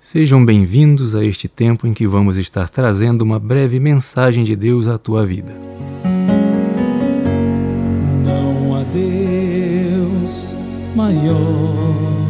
Sejam bem-vindos a este tempo em que vamos estar trazendo uma breve mensagem de Deus à tua vida. Não há Deus maior,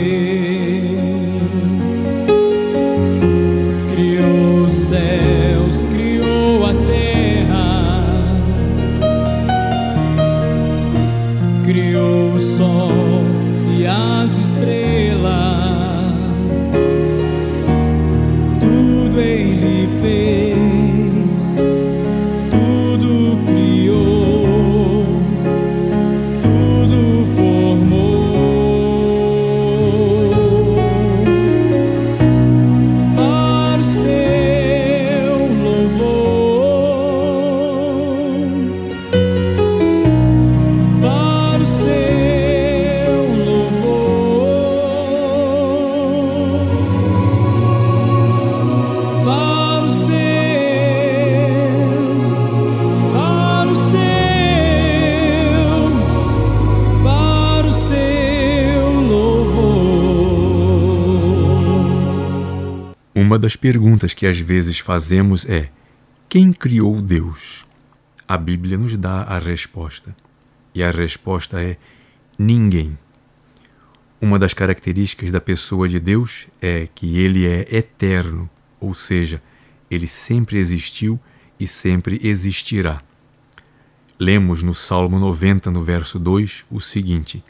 das perguntas que às vezes fazemos é: quem criou Deus? A Bíblia nos dá a resposta. E a resposta é: ninguém. Uma das características da pessoa de Deus é que ele é eterno, ou seja, ele sempre existiu e sempre existirá. Lemos no Salmo 90, no verso 2, o seguinte: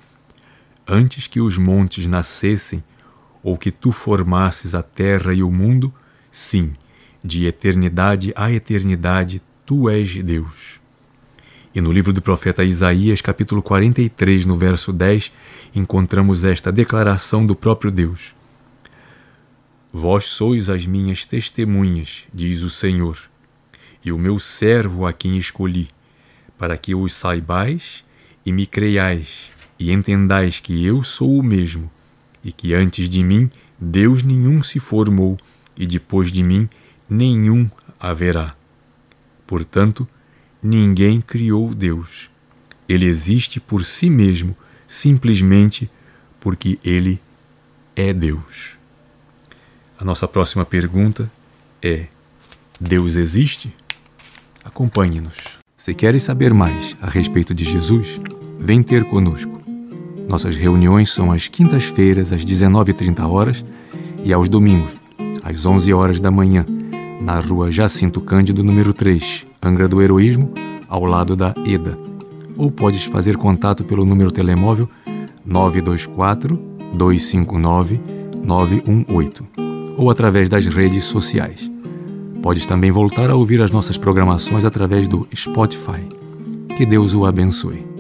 Antes que os montes nascessem, ou que tu formasses a terra e o mundo, sim, de eternidade a eternidade tu és Deus. E no livro do profeta Isaías, capítulo 43, no verso 10, encontramos esta declaração do próprio Deus: Vós sois as minhas testemunhas, diz o Senhor, e o meu servo a quem escolhi, para que os saibais e me creiais, e entendais que eu sou o mesmo e que antes de mim Deus nenhum se formou, e depois de mim nenhum haverá. Portanto, ninguém criou Deus. Ele existe por si mesmo, simplesmente porque ele é Deus. A nossa próxima pergunta é: Deus existe? Acompanhe-nos. Se queres saber mais a respeito de Jesus, vem ter conosco. Nossas reuniões são às quintas-feiras, às 19h30 e aos domingos, às 11 horas da manhã, na rua Jacinto Cândido, número 3, Angra do Heroísmo, ao lado da EDA. Ou podes fazer contato pelo número telemóvel 924 259 918 ou através das redes sociais. Podes também voltar a ouvir as nossas programações através do Spotify. Que Deus o abençoe.